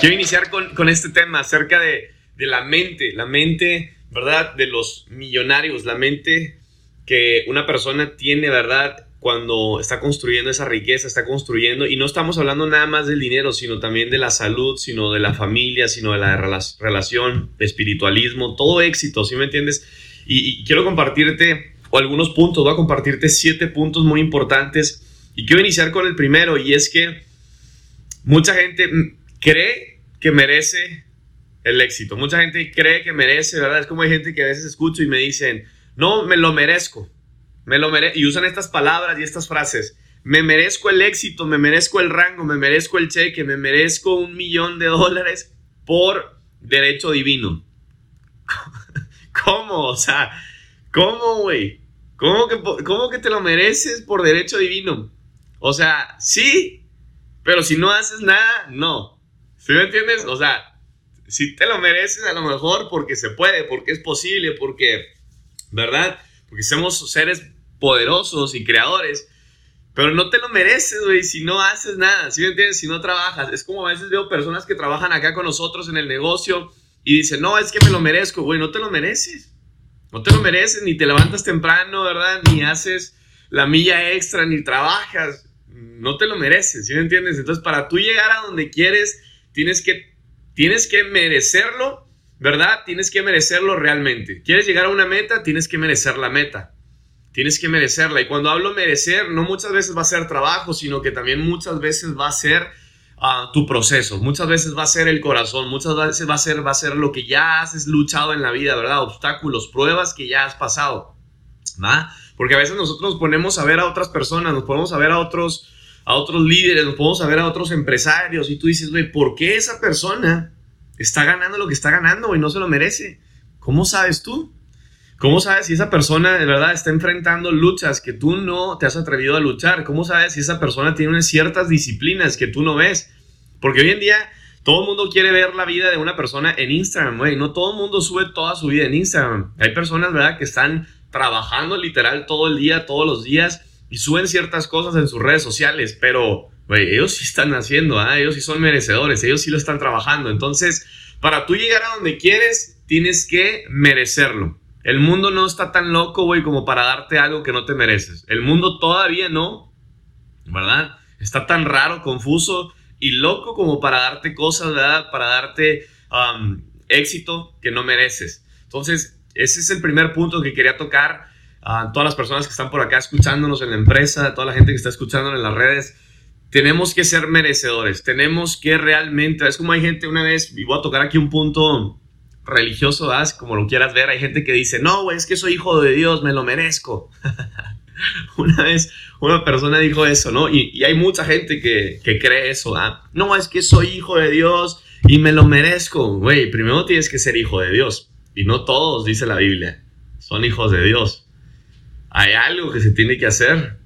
Quiero iniciar con, con este tema acerca de, de, la mente, la mente, ¿verdad? De los millonarios, la mente que una persona tiene, ¿verdad? Cuando está construyendo esa riqueza, está construyendo, y no estamos hablando nada más del dinero, sino también de la salud, sino de la familia, sino de la relación, espiritualismo, todo éxito, ¿sí me entiendes? Y, y quiero compartirte algunos puntos, voy a compartirte siete puntos muy importantes, y quiero iniciar con el primero, y es que mucha gente cree que merece el éxito. Mucha gente cree que merece, ¿verdad? Es como hay gente que a veces escucho y me dicen, no, me lo merezco. Me lo mere y usan estas palabras y estas frases. Me merezco el éxito, me merezco el rango, me merezco el cheque, me merezco un millón de dólares por derecho divino. ¿Cómo? O sea, ¿cómo, güey? ¿Cómo que, ¿Cómo que te lo mereces por derecho divino? O sea, sí, pero si no haces nada, no. ¿Sí me entiendes? O sea, si te lo mereces a lo mejor porque se puede, porque es posible, porque, ¿verdad? Porque somos seres poderosos y creadores. Pero no te lo mereces, güey, si no haces nada, ¿sí me entiendes? Si no trabajas. Es como a veces veo personas que trabajan acá con nosotros en el negocio y dicen, no, es que me lo merezco, güey, no te lo mereces. No te lo mereces, ni te levantas temprano, ¿verdad? Ni haces la milla extra, ni trabajas. No te lo mereces, ¿sí me entiendes? Entonces, para tú llegar a donde quieres, tienes que, tienes que merecerlo, ¿verdad? Tienes que merecerlo realmente. ¿Quieres llegar a una meta? Tienes que merecer la meta. Tienes que merecerla. Y cuando hablo merecer, no muchas veces va a ser trabajo, sino que también muchas veces va a ser uh, tu proceso. Muchas veces va a ser el corazón. Muchas veces va a ser, va a ser lo que ya has luchado en la vida, ¿verdad? Obstáculos, pruebas que ya has pasado. Porque a veces nosotros nos ponemos a ver a otras personas, nos ponemos a ver a otros a otros líderes, nos podemos ver a otros empresarios y tú dices, güey, ¿por qué esa persona está ganando lo que está ganando y no se lo merece? ¿Cómo sabes tú? ¿Cómo sabes si esa persona de verdad está enfrentando luchas que tú no te has atrevido a luchar? ¿Cómo sabes si esa persona tiene ciertas disciplinas que tú no ves? Porque hoy en día todo el mundo quiere ver la vida de una persona en Instagram, güey. No todo el mundo sube toda su vida en Instagram. Hay personas, ¿verdad?, que están trabajando literal todo el día, todos los días y suben ciertas cosas en sus redes sociales, pero güey, ellos sí están haciendo, ¿ah? ellos sí son merecedores, ellos sí lo están trabajando. Entonces, para tú llegar a donde quieres, tienes que merecerlo. El mundo no está tan loco, güey, como para darte algo que no te mereces. El mundo todavía no, ¿verdad? Está tan raro, confuso y loco como para darte cosas, ¿verdad? Para darte um, éxito que no mereces. Entonces, ese es el primer punto que quería tocar a todas las personas que están por acá escuchándonos en la empresa, toda la gente que está escuchándonos en las redes, tenemos que ser merecedores, tenemos que realmente, es como hay gente una vez, y voy a tocar aquí un punto religioso, ¿das? como lo quieras ver, hay gente que dice, no, es que soy hijo de Dios, me lo merezco. una vez una persona dijo eso, ¿no? Y, hay mucha gente que, que cree eso, ¿ah? No, es que soy hijo de Dios y me lo merezco. Güey, primero tienes que ser hijo de Dios. Y no todos, dice la Biblia, son hijos de Dios hay algo que se tiene que hacer,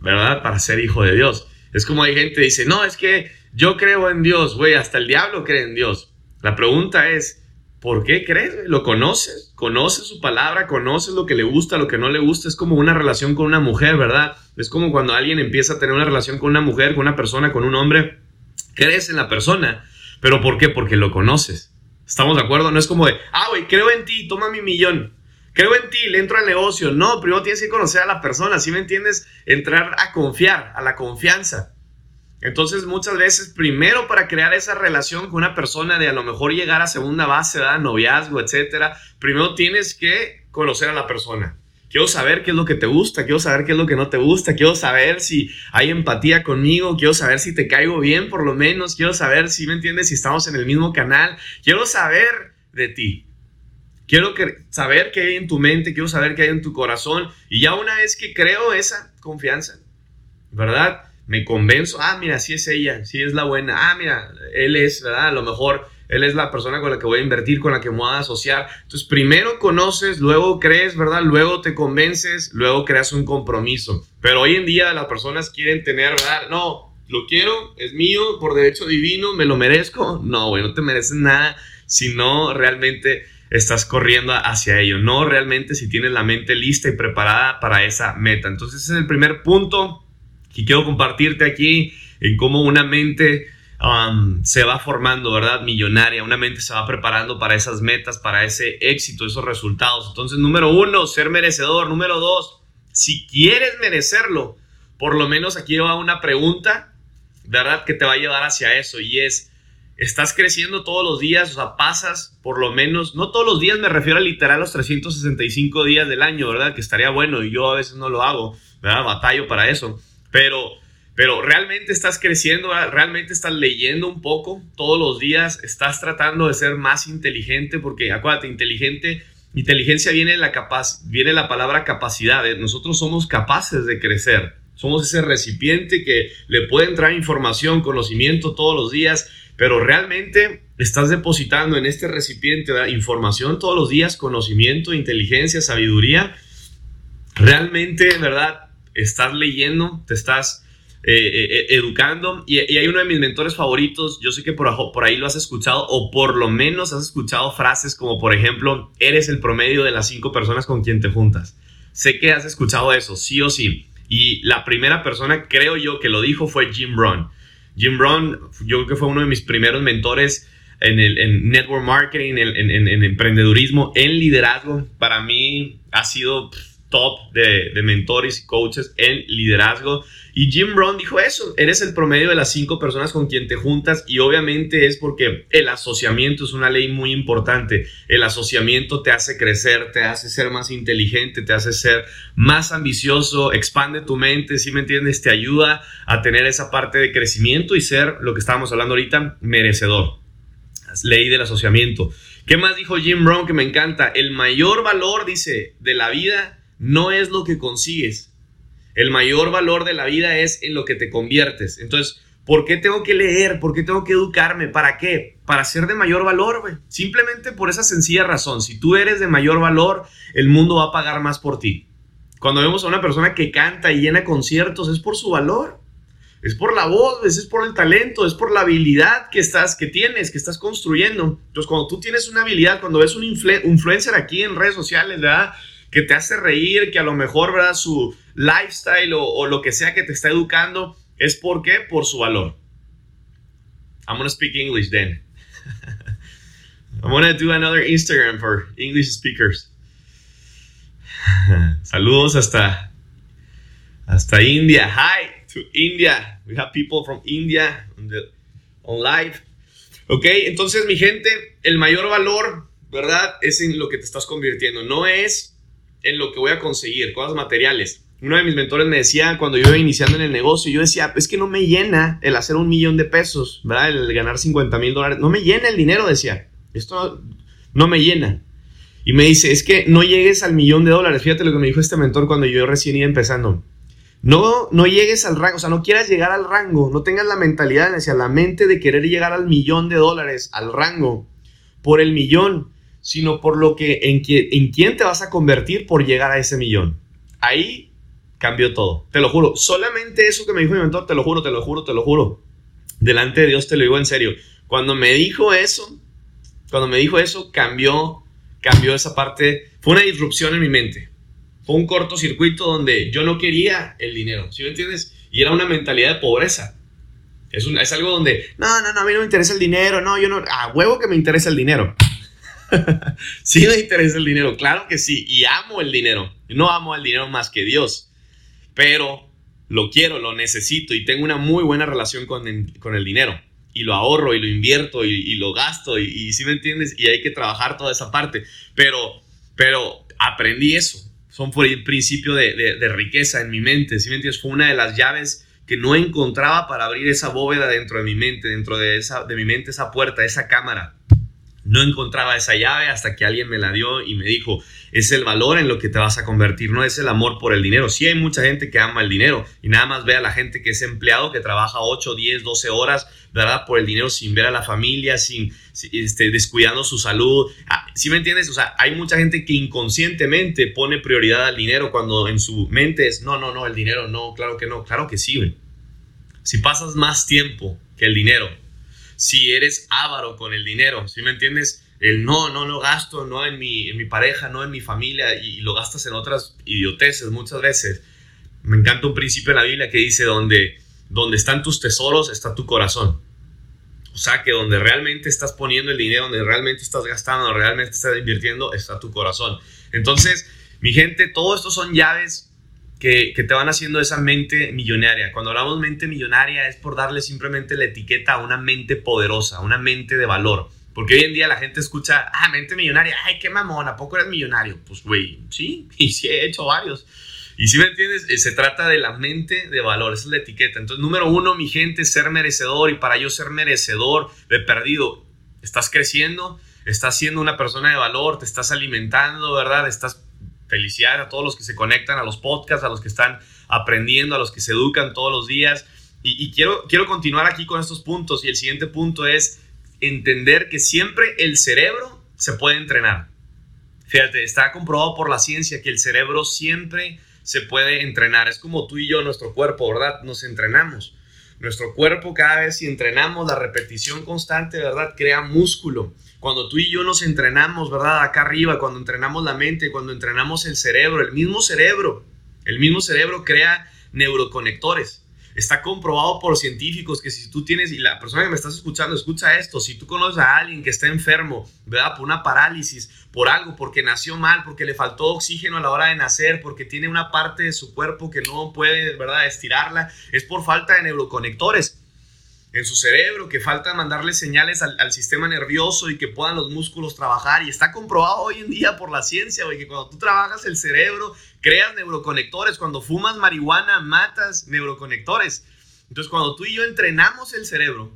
¿verdad? Para ser hijo de Dios. Es como hay gente que dice, no, es que yo creo en Dios, güey, hasta el diablo cree en Dios. La pregunta es, ¿por qué crees? ¿Lo conoces? ¿Conoces su palabra? ¿Conoces lo que le gusta, lo que no le gusta? Es como una relación con una mujer, ¿verdad? Es como cuando alguien empieza a tener una relación con una mujer, con una persona, con un hombre. Crees en la persona, pero ¿por qué? Porque lo conoces. ¿Estamos de acuerdo? No es como de, ah, güey, creo en ti, toma mi millón creo en ti, le entro al negocio. No, primero tienes que conocer a la persona, ¿sí me entiendes? Entrar a confiar, a la confianza. Entonces, muchas veces, primero para crear esa relación con una persona de a lo mejor llegar a segunda base, ¿verdad? noviazgo, etcétera, primero tienes que conocer a la persona. Quiero saber qué es lo que te gusta, quiero saber qué es lo que no te gusta, quiero saber si hay empatía conmigo, quiero saber si te caigo bien por lo menos, quiero saber si me entiendes, si estamos en el mismo canal, quiero saber de ti. Quiero saber qué hay en tu mente, quiero saber qué hay en tu corazón. Y ya una vez que creo esa confianza, ¿verdad? Me convenzo, ah, mira, sí es ella, sí es la buena, ah, mira, él es, ¿verdad? A lo mejor él es la persona con la que voy a invertir, con la que me voy a asociar. Entonces, primero conoces, luego crees, ¿verdad? Luego te convences, luego creas un compromiso. Pero hoy en día las personas quieren tener, ¿verdad? No, lo quiero, es mío, por derecho divino, me lo merezco. No, güey, no te mereces nada si no realmente estás corriendo hacia ello, no realmente si tienes la mente lista y preparada para esa meta. Entonces ese es el primer punto que quiero compartirte aquí en cómo una mente um, se va formando, ¿verdad? Millonaria, una mente se va preparando para esas metas, para ese éxito, esos resultados. Entonces, número uno, ser merecedor. Número dos, si quieres merecerlo, por lo menos aquí va una pregunta, ¿verdad? Que te va a llevar hacia eso y es, estás creciendo todos los días, o sea, pasas por lo menos, no todos los días, me refiero a literal los 365 días del año, ¿verdad? Que estaría bueno y yo a veces no lo hago, ¿verdad? Batallo para eso, pero, pero realmente estás creciendo, realmente estás leyendo un poco todos los días, estás tratando de ser más inteligente, porque acuérdate, inteligente, inteligencia viene la, capaz, viene la palabra capacidad, ¿eh? nosotros somos capaces de crecer. Somos ese recipiente que le puede entrar información, conocimiento todos los días pero realmente estás depositando en este recipiente información todos los días, conocimiento, inteligencia, sabiduría. Realmente, ¿verdad? Estás leyendo, te estás eh, eh, eh, educando y, hay uno de mis mentores favoritos, yo sé que por, por ahí lo has escuchado o por lo menos has escuchado frases como por ejemplo, eres el promedio de las cinco personas con quien te juntas. Sé que has escuchado eso, sí o sí. Y la primera persona, creo yo, que lo dijo fue Jim Brown. Jim Brown, yo creo que fue uno de mis primeros mentores en el network marketing, en, en, emprendedurismo, en liderazgo. Para mí ha sido top de, mentores y coaches en liderazgo. Y Jim Brown dijo eso, eres el promedio de las cinco personas con quien te juntas y obviamente es porque el asociamiento es una ley muy importante. El asociamiento te hace crecer, te hace ser más inteligente, te hace ser más ambicioso, expande tu mente, si me entiendes, te ayuda a tener esa parte de crecimiento y ser lo que estábamos hablando ahorita, merecedor. Ley del asociamiento. ¿Qué más dijo Jim Brown que me encanta? El mayor valor, dice, de la vida no es lo que consigues. El mayor valor de la vida es en lo que te conviertes. Entonces, ¿por qué tengo que leer? ¿Por qué tengo que educarme? ¿Para qué? Para ser de mayor valor, güey. Simplemente por esa sencilla razón. Si tú eres de mayor valor, el mundo va a pagar más por ti. Cuando vemos a una persona que canta y llena conciertos, es por su valor. Es por la voz, es por el talento, es por la habilidad que estás, que tienes, que estás construyendo. Entonces, cuando tú tienes una habilidad, cuando ves un influencer aquí en redes sociales, ¿verdad? Que te hace reír, que a lo mejor, ¿verdad? Su lifestyle o, lo que sea que te está educando es por qué? Por su valor. I'm gonna speak English then. I'm gonna do another Instagram for English speakers. Saludos hasta hasta India. Hi to India. We have people from India on, the, on live. Ok, entonces mi gente, el mayor valor, ¿verdad? Es en lo que te estás convirtiendo. No es en lo que voy a conseguir, cosas materiales. Uno de mis mentores me decía cuando yo iba iniciando en el negocio, yo decía, es que no me llena el hacer un millón de pesos, ¿verdad? El ganar 50 mil dólares. No me llena el dinero, decía. Esto no me llena. Y me dice, es que no llegues al millón de dólares. Fíjate lo que me dijo este mentor cuando yo recién iba empezando. No, no llegues al rango, o sea, no quieras llegar al rango, no tengas la mentalidad, decía, la mente de querer llegar al millón de dólares, al rango, por el millón sino por lo que en, en quién te vas a convertir por llegar a ese millón. Ahí cambió todo, te lo juro. Solamente eso que me dijo mi mentor, te lo juro, te lo juro, te lo juro. Delante de Dios te lo digo en serio. Cuando me dijo eso, cuando me dijo eso, cambió, cambió esa parte. Fue una disrupción en mi mente. Fue un cortocircuito donde yo no quería el dinero, ¿sí me entiendes? Y era una mentalidad de pobreza. Es, es algo donde, no, no, no, a mí no me interesa el dinero, no, yo no, a huevo que me interesa el dinero. sí me interesa el dinero, claro que sí, y amo el dinero. No amo el dinero más que Dios, pero lo quiero, lo necesito y tengo una muy buena relación con el, dinero. Y lo ahorro y lo invierto y, lo gasto y, si me entiendes, y hay que trabajar toda esa parte. Pero, pero aprendí eso. Son por el principio de, riqueza en mi mente, si me entiendes, fue una de las llaves que no encontraba para abrir esa bóveda dentro de mi mente, dentro de, esa, de mi mente, esa puerta, esa cámara. No encontraba esa llave hasta que alguien me la dio y me dijo, es el valor en lo que te vas a convertir, no es el amor por el dinero. Sí hay mucha gente que ama el dinero y nada más ve a la gente que es empleado, que trabaja 8, 10, 12 horas, ¿verdad? Por el dinero sin ver a la familia, sin, este, descuidando su salud. Ah, ¿Sí me entiendes? O sea, hay mucha gente que inconscientemente pone prioridad al dinero cuando en su mente es, no, no, no, el dinero, no, claro que no, claro que sí. Si pasas más tiempo que el dinero si eres avaro con el dinero, ¿sí me entiendes? El no, no lo gasto, no en mi, en mi pareja, no en mi familia y, lo gastas en otras idioteces muchas veces. Me encanta un principio en la Biblia que dice donde, donde están tus tesoros está tu corazón. O sea, que donde realmente estás poniendo el dinero, donde realmente estás gastando, donde realmente estás invirtiendo, está tu corazón. Entonces, mi gente, todo esto son llaves que, te van haciendo esa mente millonaria. Cuando hablamos mente millonaria es por darle simplemente la etiqueta a una mente poderosa, una mente de valor. Porque hoy en día la gente escucha, ah, mente millonaria, ay, qué mamón, ¿a poco eres millonario? Pues, güey, sí, y sí he hecho varios. Y si me entiendes, eh, se trata de la mente de valor, esa es la etiqueta. Entonces, número uno, mi gente, ser merecedor. Y para yo ser merecedor de perdido, estás creciendo, estás siendo una persona de valor, te estás alimentando, ¿verdad? Estás felicidad a todos los que se conectan a los podcasts, a los que están aprendiendo, a los que se educan todos los días. Y, y quiero, quiero continuar aquí con estos puntos. Y el siguiente punto es entender que siempre el cerebro se puede entrenar. Fíjate, está comprobado por la ciencia que el cerebro siempre se puede entrenar. Es como tú y yo, nuestro cuerpo, ¿verdad? Nos entrenamos. Nuestro cuerpo cada vez si entrenamos la repetición constante, ¿verdad? Crea músculo. Cuando tú y yo nos entrenamos, ¿verdad? Acá arriba, cuando entrenamos la mente, cuando entrenamos el cerebro, el mismo cerebro, el mismo cerebro crea neuroconectores. Está comprobado por científicos que si tú tienes, y la persona que me estás escuchando, escucha esto, si tú conoces a alguien que está enfermo, ¿verdad? Por una parálisis, por algo, porque nació mal, porque le faltó oxígeno a la hora de nacer, porque tiene una parte de su cuerpo que no puede, ¿verdad? Estirarla, es por falta de neuroconectores en su cerebro, que falta mandarle señales al, sistema nervioso y que puedan los músculos trabajar. Y está comprobado hoy en día por la ciencia, güey, que cuando tú trabajas el cerebro, creas neuroconectores. Cuando fumas marihuana, matas neuroconectores. Entonces, cuando tú y yo entrenamos el cerebro,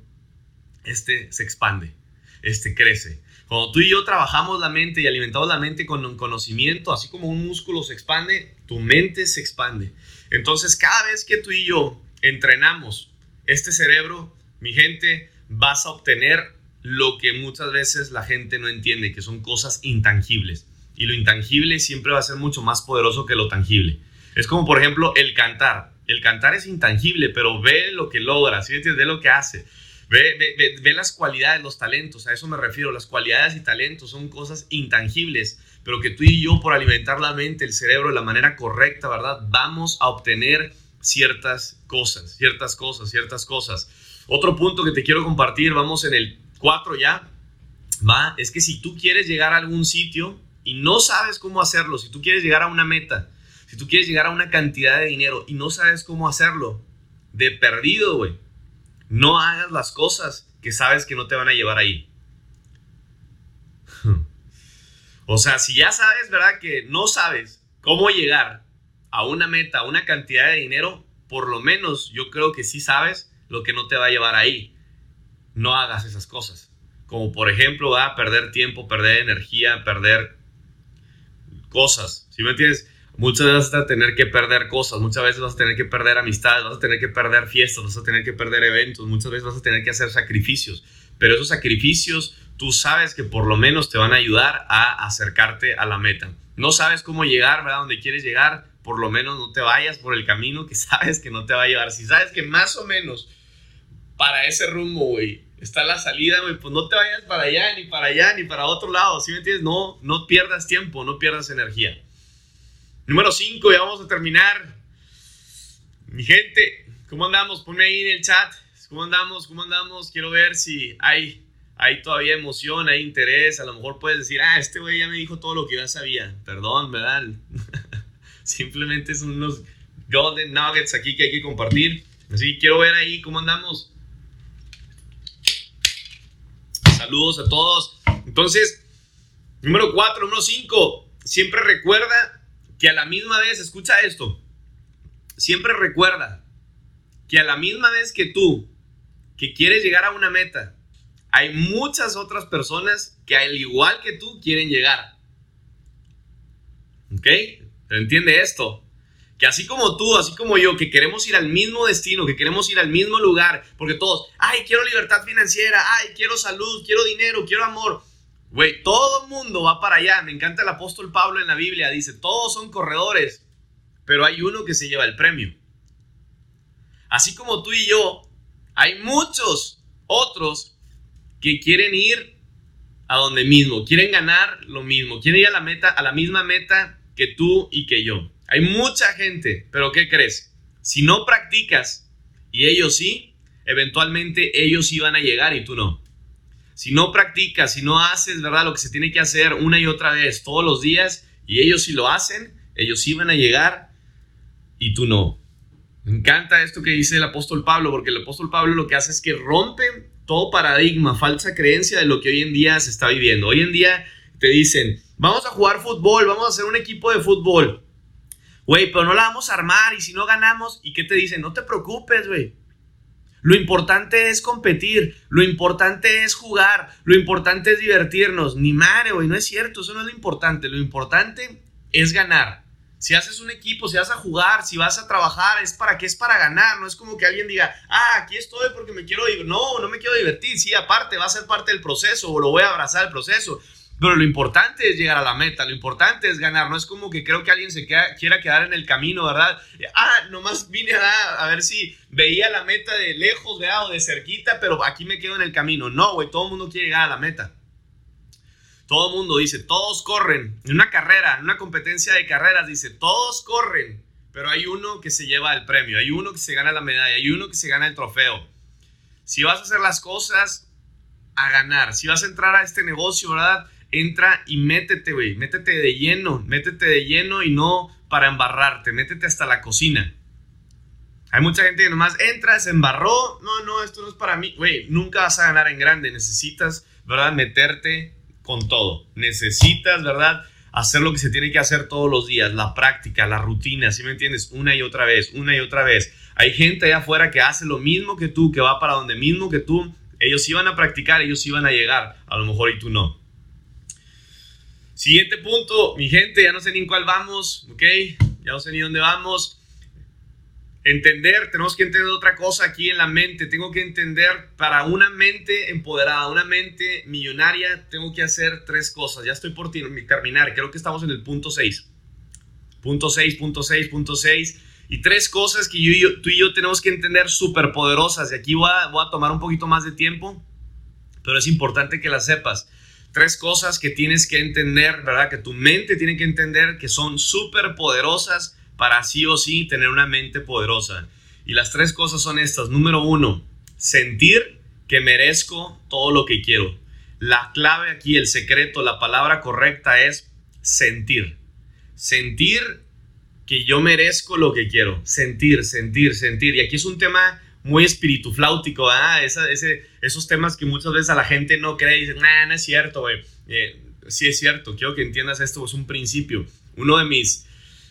este se expande, este crece. Cuando tú y yo trabajamos la mente y alimentamos la mente con un conocimiento, así como un músculo se expande, tu mente se expande. Entonces, cada vez que tú y yo entrenamos este cerebro, mi gente, vas a obtener lo que muchas veces la gente no entiende, que son cosas intangibles. Y lo intangible siempre va a ser mucho más poderoso que lo tangible. Es como, por ejemplo, el cantar. El cantar es intangible, pero ve lo que logra, ¿sí? Ve lo que hace. Ve, ve, ve, las cualidades, los talentos, a eso me refiero. Las cualidades y talentos son cosas intangibles, pero que tú y yo, por alimentar la mente, el cerebro de la manera correcta, ¿verdad? Vamos a obtener ciertas cosas, ciertas cosas, ciertas cosas. Otro punto que te quiero compartir, vamos en el 4 ya, va, es que si tú quieres llegar a algún sitio y no sabes cómo hacerlo, si tú quieres llegar a una meta, si tú quieres llegar a una cantidad de dinero y no sabes cómo hacerlo, de perdido, güey, no hagas las cosas que sabes que no te van a llevar ahí. o sea, si ya sabes, ¿verdad? Que no sabes cómo llegar a una meta, a una cantidad de dinero, por lo menos yo creo que sí sabes lo que no te va a llevar ahí. No hagas esas cosas. Como por ejemplo, va a perder tiempo, perder energía, perder cosas. ¿Sí me entiendes? Muchas veces vas a tener que perder cosas, muchas veces vas a tener que perder amistades, vas a tener que perder fiestas, vas a tener que perder eventos, muchas veces vas a tener que hacer sacrificios. Pero esos sacrificios tú sabes que por lo menos te van a ayudar a acercarte a la meta. No sabes cómo llegar, ¿verdad? Donde quieres llegar, por lo menos no te vayas por el camino que sabes que no te va a llevar. Si sabes que más o menos para ese rumbo, güey, está la salida, güey, pues no te vayas para allá, ni para allá, ni para otro lado, ¿sí me entiendes? No, no pierdas tiempo, no pierdas energía. Número 5, ya vamos a terminar. Mi gente, ¿cómo andamos? Ponme ahí en el chat. ¿Cómo andamos? ¿Cómo andamos? Quiero ver si hay, hay todavía emoción, hay interés. A lo mejor puedes decir, ah, este güey ya me dijo todo lo que yo sabía. Perdón, ¿verdad? Simplemente son unos golden nuggets aquí que hay que compartir. Así que quiero ver ahí cómo andamos. Saludos a todos. Entonces, número 4, número 5. Siempre recuerda que a la misma vez, escucha esto. Siempre recuerda que a la misma vez que tú, que quieres llegar a una meta, hay muchas otras personas que al igual que tú quieren llegar. ¿Ok? entiende esto? Que así como tú, así como yo, que queremos ir al mismo destino, que queremos ir al mismo lugar, porque todos, ay, quiero libertad financiera, ay, quiero salud, quiero dinero, quiero amor. Güey, todo el mundo va para allá. Me encanta el apóstol Pablo en la Biblia. Dice, todos son corredores, pero hay uno que se lleva el premio. Así como tú y yo, hay muchos otros que quieren ir a donde mismo, quieren ganar lo mismo, quieren ir a la meta, a la misma meta que tú y que yo. Hay mucha gente, pero ¿qué crees? Si no practicas y ellos sí, eventualmente ellos iban a llegar y tú no. Si no practicas, si no haces, ¿verdad? Lo que se tiene que hacer una y otra vez, todos los días, y ellos sí lo hacen, ellos iban a llegar y tú no. Me encanta esto que dice el apóstol Pablo, porque el apóstol Pablo lo que hace es que rompe todo paradigma, falsa creencia de lo que hoy en día se está viviendo. Hoy en día te dicen, vamos a jugar fútbol, vamos a hacer un equipo de fútbol. Güey, pero no la vamos a armar y si no ganamos, ¿y qué te dicen? No te preocupes, güey. Lo importante es competir, lo importante es jugar, lo importante es divertirnos. Ni madre, güey, no es cierto, eso no es lo importante. Lo importante es ganar. Si haces un equipo, si vas a jugar, si vas a trabajar, es para qué es para ganar. No es como que alguien diga, ah, aquí estoy porque me quiero divertir. No, no me quiero divertir. Sí, aparte, va a ser parte del proceso o lo voy a abrazar el proceso. Pero lo importante es llegar a la meta, lo importante es ganar. No es como que creo que alguien se quiera quedar en el camino, ¿verdad? Ah, nomás vine a, a ver si veía la meta de lejos, ¿verdad? O de cerquita, pero aquí me quedo en el camino. No, güey, todo mundo quiere llegar a la meta. Todo mundo dice, todos corren. En una carrera, en una competencia de carreras, dice, todos corren. Pero hay uno que se lleva el premio, hay uno que se gana la medalla, hay uno que se gana el trofeo. Si vas a hacer las cosas a ganar, si vas a entrar a este negocio, ¿verdad? Entra y métete, güey, métete de lleno, métete de lleno y no para embarrarte, métete hasta la cocina. Hay mucha gente que nomás entra, se embarró, no, no, esto no es para mí, güey, nunca vas a ganar en grande, necesitas, ¿verdad? Meterte con todo, necesitas, ¿verdad? Hacer lo que se tiene que hacer todos los días, la práctica, la rutina, ¿sí me entiendes? Una y otra vez, una y otra vez. Hay gente allá afuera que hace lo mismo que tú, que va para donde mismo que tú. Ellos iban a practicar, ellos iban a llegar, a lo mejor y tú no. Siguiente punto, mi gente, ya no sé ni en cuál vamos, ¿ok? Ya no sé ni dónde vamos. Entender, tenemos que entender otra cosa aquí en la mente. Tengo que entender, para una mente empoderada, una mente millonaria, tengo que hacer tres cosas. Ya estoy por terminar, creo que estamos en el punto 6. Punto 6, punto 6, punto 6. Y tres cosas que tú y yo tenemos que entender súper poderosas. Y aquí voy a tomar un poquito más de tiempo, pero es importante que las sepas tres cosas que tienes que entender, ¿verdad? Que tu mente tiene que entender que son súper poderosas para sí o sí tener una mente poderosa. Y las tres cosas son estas. Número uno, sentir que merezco todo lo que quiero. La clave aquí, el secreto, la palabra correcta es sentir. Sentir que yo merezco lo que quiero. Sentir, sentir, sentir. Y aquí es un tema muy espiritufláutico, ¿ah? ese, esos temas que muchas veces a la gente no cree y dicen, nah, no es cierto, güey. Eh, sí es cierto, quiero que entiendas esto, es un principio. Uno de mis,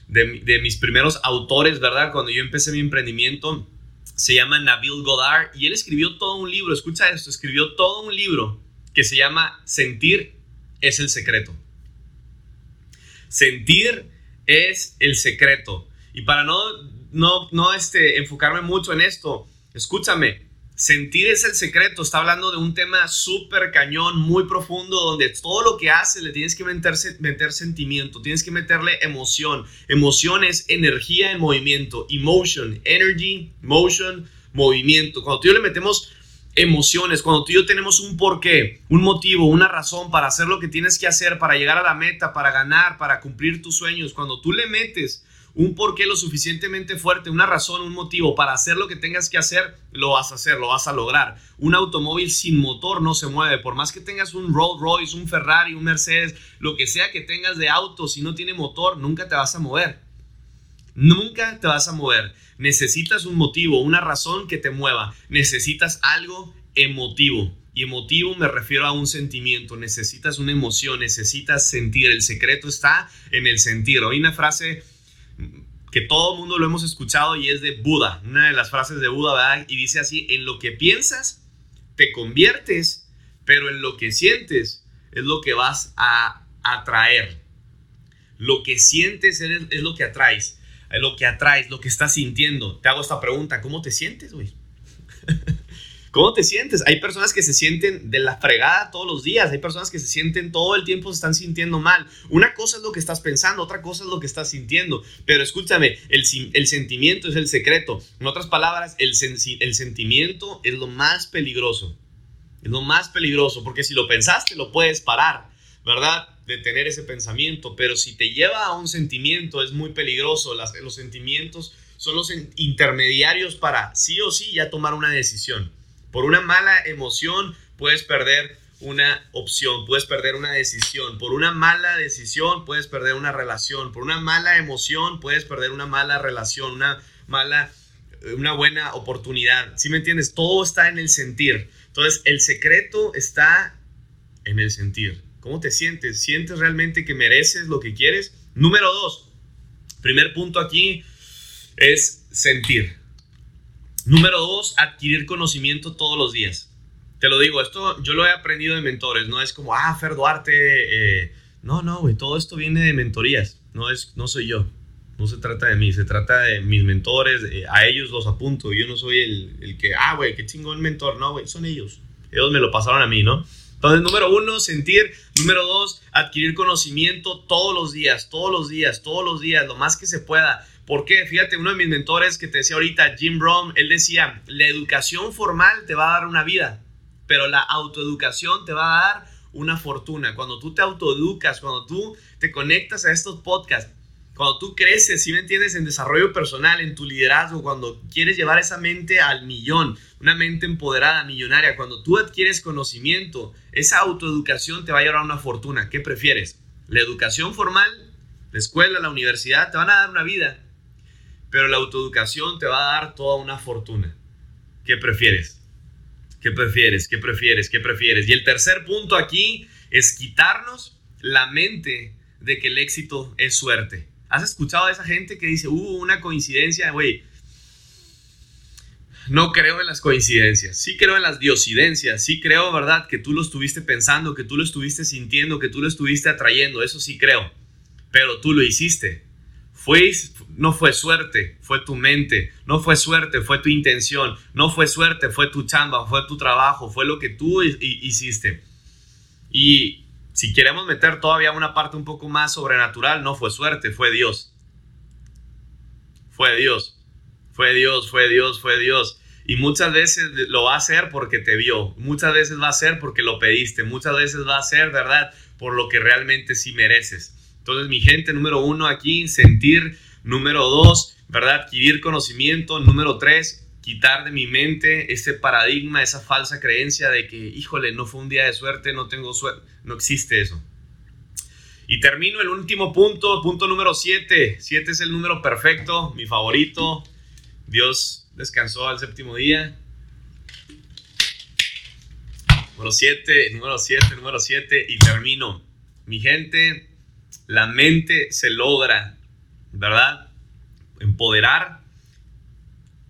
de, mis primeros autores, ¿verdad? Cuando yo empecé mi emprendimiento, se llama Nabil Godard y él escribió todo un libro, escucha esto, escribió todo un libro que se llama Sentir es el secreto. Sentir es el secreto. Y para no, no, no este, enfocarme mucho en esto, Escúchame, sentir es el secreto. Está hablando de un tema súper cañón, muy profundo, donde todo lo que haces le tienes que meterse, meter sentimiento, tienes que meterle emoción. Emoción es energía en movimiento. Emotion, energy, motion, movimiento. Cuando tú y yo le metemos emociones, cuando tú y yo tenemos un porqué, un motivo, una razón para hacer lo que tienes que hacer, para llegar a la meta, para ganar, para cumplir tus sueños, cuando tú le metes un porqué lo suficientemente fuerte, una razón, un motivo para hacer lo que tengas que hacer, lo vas a hacer, lo vas a lograr. Un automóvil sin motor no se mueve, por más que tengas un Rolls Royce, un Ferrari, un Mercedes, lo que sea que tengas de auto, si no tiene motor, nunca te vas a mover. Nunca te vas a mover. Necesitas un motivo, una razón que te mueva. Necesitas algo emotivo. Y emotivo me refiero a un sentimiento, necesitas una emoción, necesitas sentir. El secreto está en el sentir. Hay una frase que todo el mundo lo hemos escuchado y es de Buda, una de las frases de Buda, ¿verdad? Y dice así, en lo que piensas, te conviertes, pero en lo que sientes es lo que vas a atraer. Lo que sientes es, es lo que atraes, es lo que atraes, lo que estás sintiendo. Te hago esta pregunta, ¿cómo te sientes, güey? ¿Cómo te sientes? Hay personas que se sienten de la fregada todos los días, hay personas que se sienten todo el tiempo, se están sintiendo mal. Una cosa es lo que estás pensando, otra cosa es lo que estás sintiendo. Pero escúchame, el, sentimiento es el secreto. En otras palabras, el, sentimiento es lo más peligroso. Es lo más peligroso, porque si lo pensaste, lo puedes parar, ¿verdad? De tener ese pensamiento. Pero si te lleva a un sentimiento, es muy peligroso. Los sentimientos son los intermediarios para sí o sí ya tomar una decisión. Por una mala emoción puedes perder una opción, puedes perder una decisión. Por una mala decisión puedes perder una relación. Por una mala emoción puedes perder una mala relación, una mala, una buena oportunidad. ¿Sí me entiendes? Todo está en el sentir. Entonces, el secreto está en el sentir. ¿Cómo te sientes? ¿Sientes realmente que mereces lo que quieres? Número dos, primer punto aquí es sentir. Número dos, adquirir conocimiento todos los días. Te lo digo, esto yo lo he aprendido de mentores, no es como, ah, Fer Duarte, eh, no, no, güey, todo esto viene de mentorías, no, es, no soy yo, no se trata de mí, se trata de mis mentores, a ellos los apunto, yo no soy el, el que, ah, güey, qué chingón mentor, no, güey, son ellos, ellos me lo pasaron a mí, ¿no? Entonces, número uno, sentir. Número dos, adquirir conocimiento todos los días, todos los días, todos los días, lo más que se pueda. ¿Por qué? Fíjate, uno de mis mentores que te decía ahorita, Jim Brown, él decía, la educación formal te va a dar una vida, pero la autoeducación te va a dar una fortuna. Cuando tú te autoeducas, cuando tú te conectas a estos podcasts, cuando tú creces, si me entiendes, en desarrollo personal, en tu liderazgo, cuando quieres llevar esa mente al millón, una mente empoderada, millonaria, cuando tú adquieres conocimiento, esa autoeducación te va a llevar a una fortuna. ¿Qué prefieres? La educación formal, la escuela, la universidad, te van a dar una vida, pero la autoeducación te va a dar toda una fortuna. ¿Qué prefieres? ¿Qué prefieres? ¿Qué prefieres? ¿Qué prefieres? Y el tercer punto aquí es quitarnos la mente de que el éxito es suerte. ¿Has escuchado a esa gente que dice, hubo una coincidencia? Güey, no creo en las coincidencias, sí creo en las diosidencias, sí creo, ¿verdad? Que tú lo estuviste pensando, que tú lo estuviste sintiendo, que tú lo estuviste atrayendo, eso sí creo, pero tú lo hiciste. Fue, no fue suerte, fue tu mente, no fue suerte, fue tu intención, no fue suerte, fue tu chamba, fue tu trabajo, fue lo que tú hiciste. Y si queremos meter todavía una parte un poco más sobrenatural, no fue suerte, fue Dios. Fue Dios. Fue Dios, fue Dios, fue Dios. Y muchas veces lo va a hacer porque te vio. Muchas veces va a ser porque lo pediste. Muchas veces va a ser, ¿verdad? Por lo que realmente sí mereces. Entonces, mi gente, número uno aquí, sentir. Número dos, ¿verdad? Adquirir conocimiento. Número tres, quitar de mi mente ese paradigma, esa falsa creencia de que, híjole, no fue un día de suerte, no tengo suerte. No existe eso. Y termino el último punto, punto número 7. 7 es el número perfecto, mi favorito. Dios descansó al séptimo día. Número 7, número 7, número 7. Y termino. Mi gente, la mente se logra, ¿verdad? Empoderar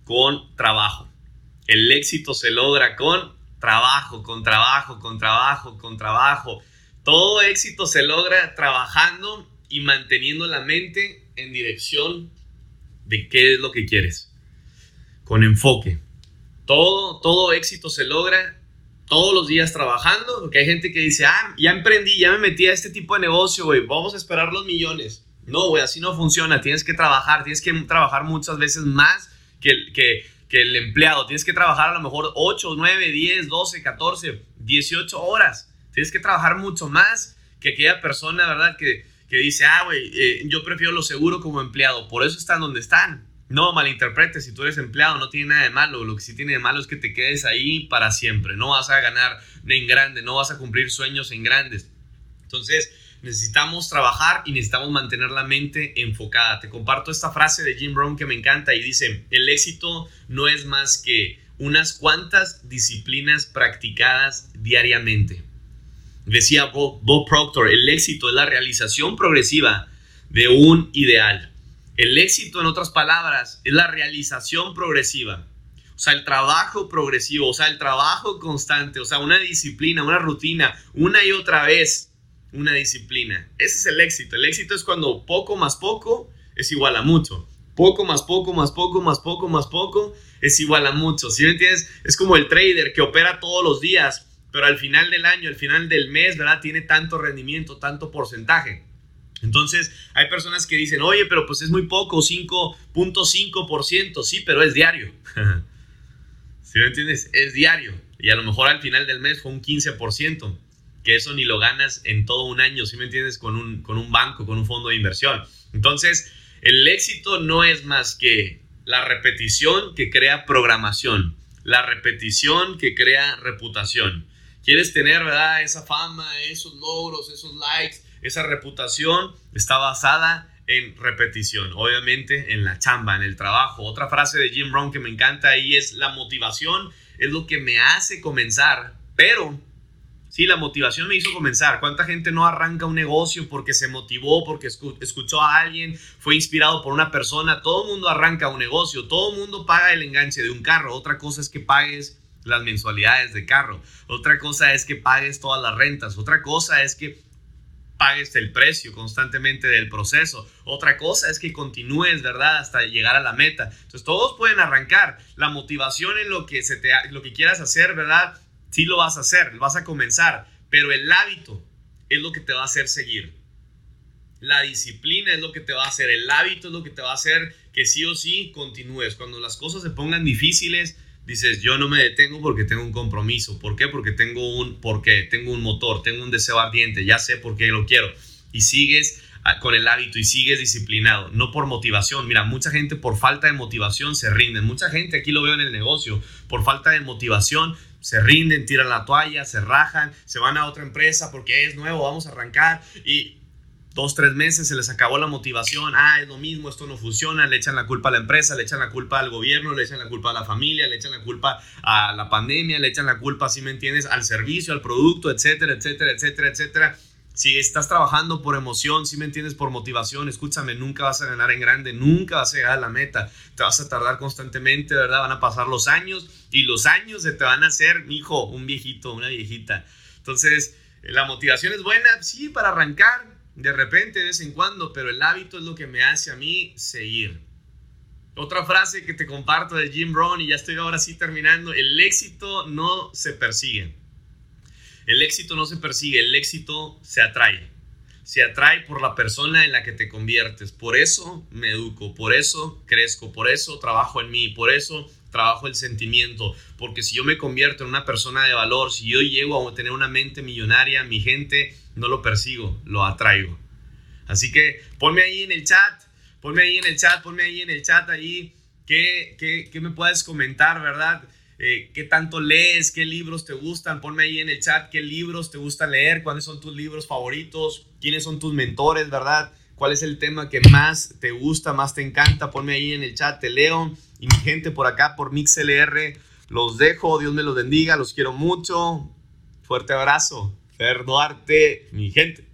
con trabajo. El éxito se logra con trabajo, con trabajo, con trabajo, con trabajo. Todo éxito se logra trabajando y manteniendo la mente en dirección de qué es lo que quieres. Con enfoque. Todo, todo éxito se logra todos los días trabajando, porque hay gente que dice, ah, ya emprendí, ya me metí a este tipo de negocio, güey, vamos a esperar los millones. No, güey, así no funciona, tienes que trabajar, tienes que trabajar muchas veces más que, el empleado. Tienes que trabajar a lo mejor 8, 9, 10, 12, 14, 18 horas. Tienes que trabajar mucho más que aquella persona, ¿verdad? Que, que dice, ah, güey, eh, yo prefiero lo seguro como empleado. Por eso están donde están. No malinterpretes, si tú eres empleado no tiene nada de malo. Lo que sí tiene de malo es que te quedes ahí para siempre. No vas a ganar en grande, no vas a cumplir sueños en grandes. Entonces, necesitamos trabajar y necesitamos mantener la mente enfocada. Te comparto esta frase de Jim Brown que me encanta y dice, el éxito no es más que unas cuantas disciplinas practicadas diariamente. Decía Bob, Proctor, el éxito es la realización progresiva de un ideal. El éxito, en otras palabras, es la realización progresiva. O sea, el trabajo progresivo, o sea, el trabajo constante, o sea, una disciplina, una rutina, una y otra vez una disciplina. Ese es el éxito. El éxito es cuando poco más poco es igual a mucho. Poco más poco más poco más poco más poco es igual a mucho. ¿Sí me entiendes? Es como el trader que opera todos los días, pero al final del año, al final del mes, ¿verdad? Tiene tanto rendimiento, tanto porcentaje. Entonces, hay personas que dicen, oye, pero pues es muy poco, 5.5%, sí, pero es diario. ¿Sí me entiendes? Es diario. Y a lo mejor al final del mes fue un 15% que eso ni lo ganas en todo un año, ¿sí me entiendes? Con un, con un banco, con un fondo de inversión. Entonces, el éxito no es más que La repetición que crea programación. La repetición que crea reputación. Quieres tener, ¿verdad? Esa fama, esos logros, esos likes, esa reputación está basada en repetición, obviamente en la chamba, en el trabajo. Otra frase de Jim Brown que me encanta ahí es la motivación es lo que me hace comenzar, pero sí, la motivación me hizo comenzar. ¿Cuánta gente no arranca un negocio porque se motivó, porque escuchó a alguien, fue inspirado por una persona? Todo el mundo arranca un negocio, todo el mundo paga el enganche de un carro. Otra cosa es que pagues las mensualidades de carro. Otra cosa es que pagues todas las rentas. Otra cosa es que pagues el precio constantemente del proceso. Otra cosa es que continúes, ¿verdad? Hasta llegar a la meta. Entonces, todos pueden arrancar. La motivación en lo que, se te, lo que quieras hacer, ¿verdad? Sí lo vas a hacer, vas a comenzar. Pero el hábito es lo que te va a hacer seguir. La disciplina es lo que te va a hacer. El hábito es lo que te va a hacer que sí o sí continúes. Cuando las cosas se pongan difíciles, dices, yo no me detengo porque tengo un compromiso. ¿Por qué? Porque tengo un, porque tengo un motor, tengo un deseo ardiente, ya sé por qué lo quiero. Y sigues con el hábito y sigues disciplinado, no por motivación. Mira, mucha gente por falta de motivación se rinden. Mucha gente, aquí lo veo en el negocio, por falta de motivación se rinden, tiran la toalla, se rajan, se van a otra empresa porque es nuevo, vamos a arrancar y dos, tres meses se les acabó la motivación, ah, es lo mismo, esto no funciona, le echan la culpa a la empresa, le echan la culpa al gobierno, le echan la culpa a la familia, le echan la culpa a la pandemia, le echan la culpa, si me entiendes, al servicio, al producto, etcétera, etcétera, etcétera, etcétera. Si estás trabajando por emoción, si me entiendes, por motivación, escúchame, nunca vas a ganar en grande, nunca vas a llegar a la meta, te vas a tardar constantemente, ¿verdad? Van a pasar los años y los años se te van a hacer, hijo, un viejito, una viejita. Entonces, la motivación es buena, sí, para arrancar, de repente, de vez en cuando, pero el hábito es lo que me hace a mí seguir. Otra frase que te comparto de Jim Brown y ya estoy ahora sí terminando, el éxito no se persigue. El éxito no se persigue, el éxito se atrae. Se atrae por la persona en la que te conviertes. Por eso me educo, por eso crezco, por eso trabajo en mí, por eso trabajo el sentimiento. Porque si yo me convierto en una persona de valor, si yo llego a tener una mente millonaria, mi gente no lo persigo, lo atraigo. Así que ponme ahí en el chat, ponme ahí en el chat, ponme ahí en el chat ahí, ¿qué, qué, me puedes comentar, verdad? Eh, ¿Qué tanto lees? ¿Qué libros te gustan? Ponme ahí en el chat qué libros te gusta leer, cuáles son tus libros favoritos, quiénes son tus mentores, ¿verdad? ¿Cuál es el tema que más te gusta, más te encanta? Ponme ahí en el chat, te leo. Y mi gente por acá, por MixLR, los dejo. Dios me los bendiga, los quiero mucho. Fuerte abrazo. Fer mi gente.